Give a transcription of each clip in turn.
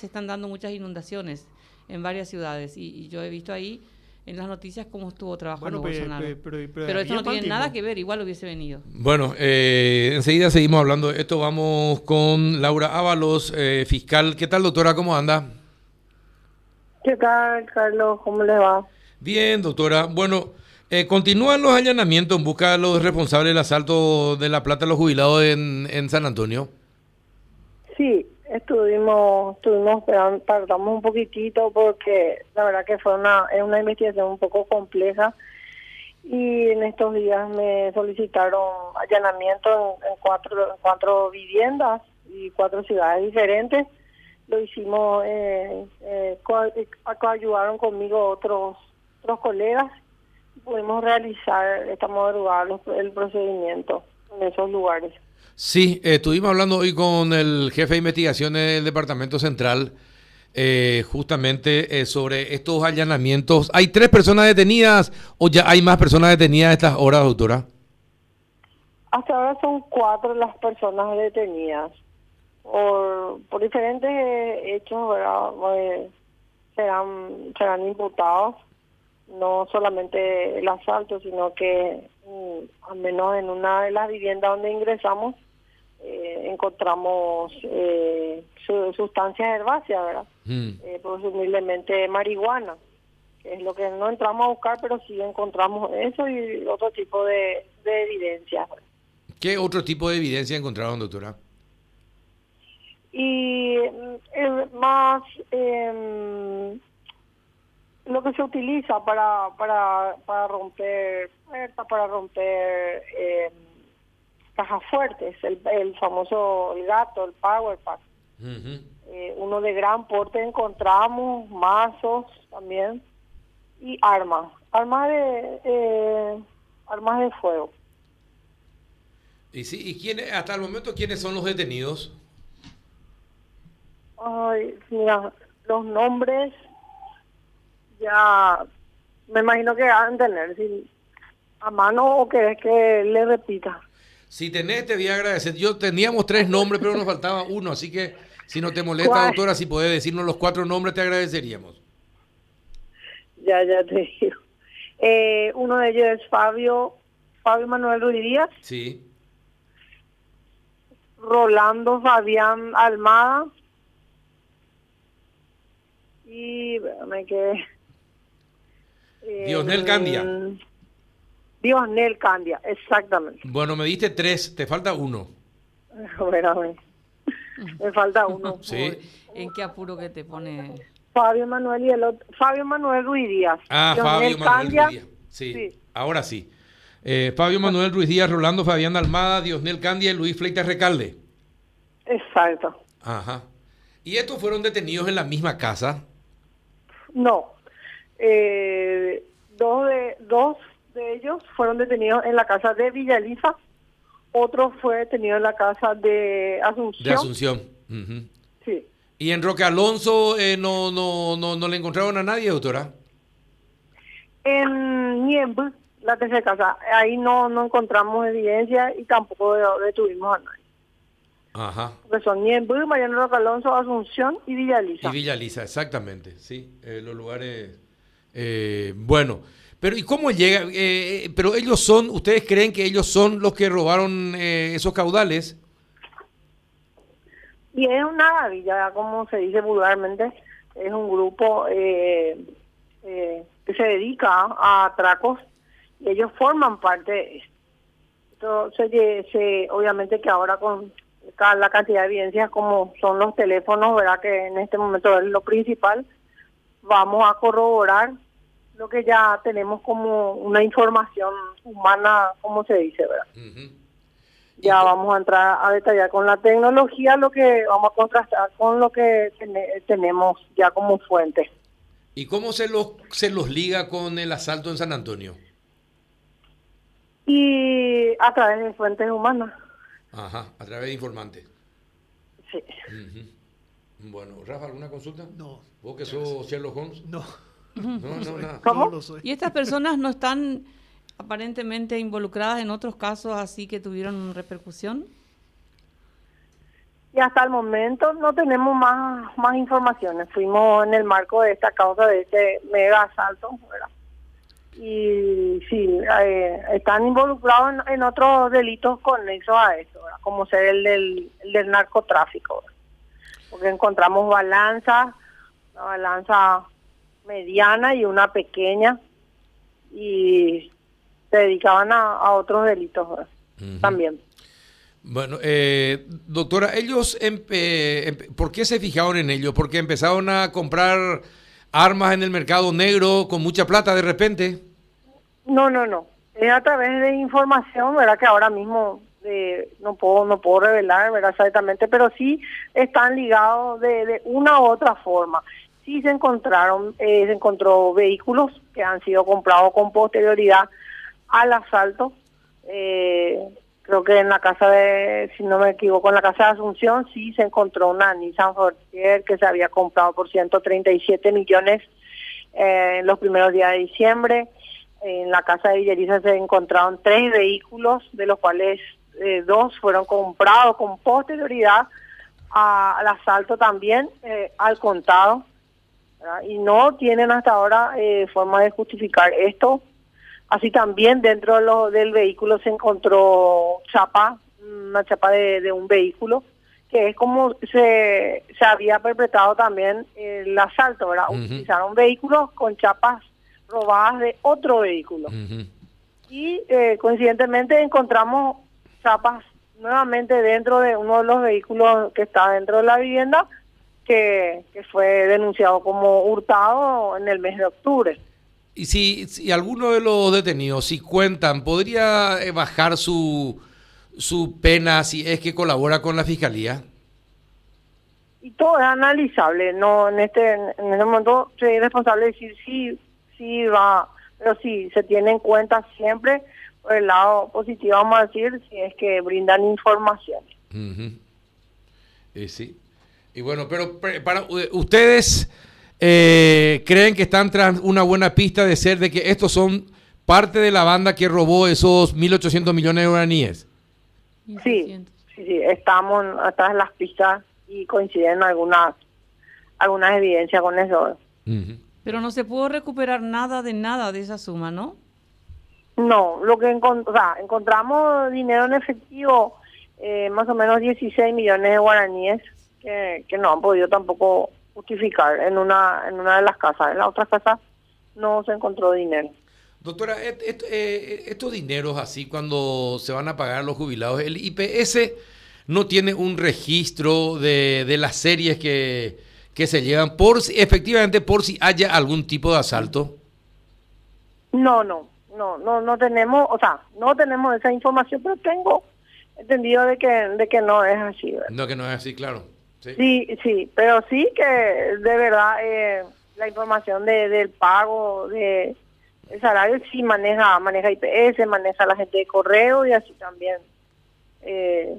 se están dando muchas inundaciones en varias ciudades y, y yo he visto ahí en las noticias cómo estuvo trabajando Bueno, Bolsonaro. pe- pero- pero pero esto no tiene nada que ver, igual hubiese venido. Bueno, eh, enseguida seguimos hablando de esto. Vamos con Laura Ábalos, eh, fiscal. ¿Qué tal, doctora? ¿Cómo anda? ¿Qué tal, Carlos? ¿Cómo le va? Bien, doctora. Bueno, eh, continúan los allanamientos en busca de los responsables del asalto de La Plata a los jubilados en, en San Antonio. Sí, estuvimos, estuvimos esperando, tardamos un poquitito porque la verdad que fue una, es una investigación un poco compleja y en estos días me solicitaron allanamiento en, cuatro, en cuatro viviendas y cuatro ciudades diferentes. Lo hicimos, eh, eh, eh, conmigo otros, otros colegas y pudimos realizar esta madrugada el procedimiento en esos lugares. Sí, eh, estuvimos hablando hoy con el jefe de investigaciones del Departamento Central, eh, justamente eh, sobre estos allanamientos. ¿Hay tres personas detenidas o ya hay más personas detenidas a estas horas, doctora? Hasta ahora son cuatro las personas detenidas por, por diferentes eh, hechos, ¿verdad? Serán, serán imputados, no solamente el asalto, sino que al menos en una de las viviendas donde ingresamos eh, encontramos eh, su- sustancias herbáceas, ¿verdad? Mm. Eh, presumiblemente marihuana, que es lo que no entramos a buscar, pero sí encontramos eso y otro tipo de, de evidencias. ¿Qué otro tipo de evidencia encontraron, doctora? y mm, eh, más em, lo que se utiliza para para para romper puertas, para romper em, cajas fuertes el, el famoso el gato el power pack. Eh, uno de gran porte encontramos mazos también y armas armas de eh, armas de fuego Y sí, ¿y quiénes, hasta el momento quiénes son los detenidos? Ay, mira, los nombres ya me imagino que van a tener si, a mano o querés que le repita. Si tenés, te voy a agradecer. Yo teníamos tres nombres, pero nos faltaba uno, así que si no te molesta, ¿Cuál? doctora, si podés decirnos los cuatro nombres, te agradeceríamos. Ya, ya te digo. Eh, uno de ellos es Fabio, Fabio Manuel Ruiz Díaz, Sí. Rolando Fabián Almada y espérame que eh, Diosnel Candia. Diosnel Candia, exactamente. Bueno, me diste tres, te falta uno. Espérame. Me falta uno. Sí. ¿En qué apuro que te pone? Fabio Manuel y el otro, Fabio Manuel Ruiz Díaz. Ah, Leonel Fabio Manuel Candia, Ruiz Díaz. Sí, Sí. ahora sí. Eh, Fabio Manuel Ruiz Díaz, Rolando Fabián Almada, Diosnel Candia y Luis Fleitas Recalde. Exacto. Ajá. ¿Y estos fueron detenidos en la misma casa? No. Eh, dos de dos de ellos fueron detenidos en la casa de Villaliza. Otro fue detenido en la casa de Asunción. De Asunción. Sí. ¿Y en Roque Alonso eh, no, no, no, no le encontraron a nadie, doctora? En Niembl, la tercera casa, ahí no, no encontramos evidencia y tampoco de- detuvimos a nadie. Ajá. Porque son Niembl, Mariano Roca Alonso, Asunción y Villaliza. Y Villa Lisa, exactamente, sí, eh, los lugares. Eh, bueno, pero ¿y cómo llega? Eh, eh, pero ellos son, ¿ustedes creen que ellos son los que robaron eh, esos caudales? Y es una gavilla, como se dice vulgarmente, es un grupo eh, eh, que se dedica a atracos y ellos forman parte. Entonces, obviamente que ahora con la cantidad de evidencias como son los teléfonos, ¿verdad? Que en este momento es lo principal, vamos a corroborar lo que ya tenemos como una información humana, como se dice, ¿verdad? Ya vamos a entrar a detallar con la tecnología lo que vamos a contrastar con lo que tene- tenemos ya como fuente. ¿Y cómo se los, se los liga con el asalto en San Antonio? Y a través de fuentes humanas. Ajá, a través de informantes. Sí. Bueno, Rafa, ¿alguna consulta? No, ¿Vos que sos Sherlock Holmes? no. No, no, nada. ¿Cómo? No lo soy. ¿Y estas personas no están aparentemente involucradas en otros casos así que tuvieron repercusión? y hasta el momento no tenemos más más informaciones. Fuimos en el marco de esta causa de este mega asalto, ¿verdad? Y sí, eh, están involucrados en, otros delitos conexos a eso, como ser el del, del narcotráfico, porque encontramos balanzas, una balanza mediana y una pequeña, y se dedicaban a, otros delitos también. Bueno, eh, doctora, ellos, ¿por qué se fijaron en ello? ¿Porque empezaron a comprar armas en el mercado negro con mucha plata de repente? No, no, no. Es a través de información, ¿verdad? Que ahora mismo eh, no puedo no puedo revelar, ¿verdad? Exactamente, pero sí están ligados de, una u otra forma. Sí se encontraron, eh, se encontró vehículos que han sido comprados con posterioridad al asalto. Eh, creo que en la casa de, si no me equivoco, en la casa de Asunción sí se encontró una Nissan Fortier que se había comprado por 137 millones eh, en los primeros días de diciembre. En la casa de Villeriza se encontraron tres vehículos, de los cuales eh, dos fueron comprados con posterioridad al asalto también, eh, al contado. Y no tienen hasta ahora forma de justificar esto Así también dentro del vehículo se encontró chapa, una chapa de, un vehículo, que es como se, se había perpetrado también el asalto, ¿verdad? Utilizaron vehículos con chapas robadas de otro vehículo. Y eh, coincidentemente encontramos chapas nuevamente dentro de uno de los vehículos que está dentro de la vivienda, que, que fue denunciado como hurtado en el mes de octubre. Y si, si alguno de los detenidos, si cuentan, ¿podría eh, bajar su, su pena si es que colabora con la fiscalía? Y todo es analizable, no en este en este momento soy responsable de decir sí, sí va, pero sí se tiene en cuenta siempre por el lado positivo, vamos a decir, si es que brindan información. Eh, sí. Y bueno, pero para ustedes eh, creen que están tras una buena pista de ser de que estos son parte de la banda que robó esos 1.800 millones de guaraníes. Sí, sí, sí, estamos atrás de las pistas y coinciden algunas algunas evidencias con eso. Pero no se pudo recuperar nada de nada de esa suma, ¿no? No, lo que encontramos dinero en efectivo, eh, más o menos 16 millones de guaraníes, que, que no han podido tampoco justificar en una, en una de las casas. En la otra casa no se encontró dinero. Doctora, eh, estos dineros así cuando se van a pagar los jubilados, el IPS no tiene un registro de, de las series que, que se llevan por efectivamente por si haya algún tipo de asalto. No, no, no, no, no tenemos, o sea, no tenemos esa información, pero tengo entendido de que, de que no es así. No, que no es así, claro. Sí, sí, pero sí que de verdad eh, la información de, del pago de el salario sí maneja maneja IPS, maneja la gente de correo y así también eh,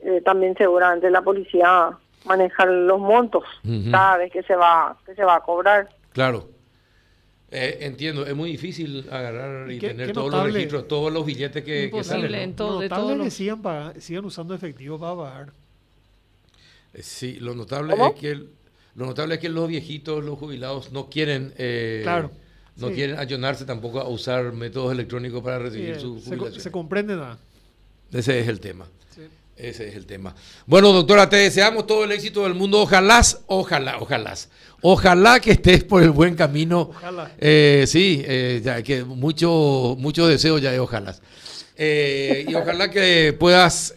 eh, también seguramente la policía maneja los montos cada vez que se va que se va a cobrar. Claro. entiendo, es muy difícil agarrar y tener todos los registros, todos los billetes que, que salen. En todo, de todos que sigan, sigan usando efectivo para pagar. Eh, sí, lo notable es que lo notable es que los viejitos, los jubilados, no quieren eh, no quieren ayunarse tampoco a usar métodos electrónicos para recibir su jubilación. Se, se comprende nada. Ese es el tema. Ese es el tema. Bueno, doctora, te deseamos todo el éxito del mundo. Ojalá, ojalá, ojalá. Ojalá que estés por el buen camino. Ojalá. Eh, sí, ya que mucho, mucho deseo ya de ojalá. y ojalá que puedas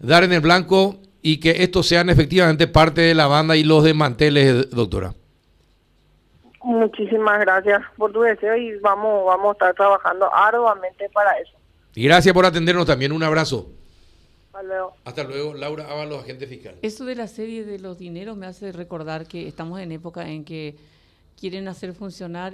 dar en el blanco y que estos sean efectivamente parte de la banda y los desmanteles, doctora. Muchísimas gracias por tu deseo y vamos, vamos a estar trabajando arduamente para eso. Y gracias por atendernos también. Un abrazo. Hasta luego. Hasta luego, Laura Ábalos, agente fiscal. Eso de la serie de los dineros me hace recordar que estamos en época en que quieren hacer funcionar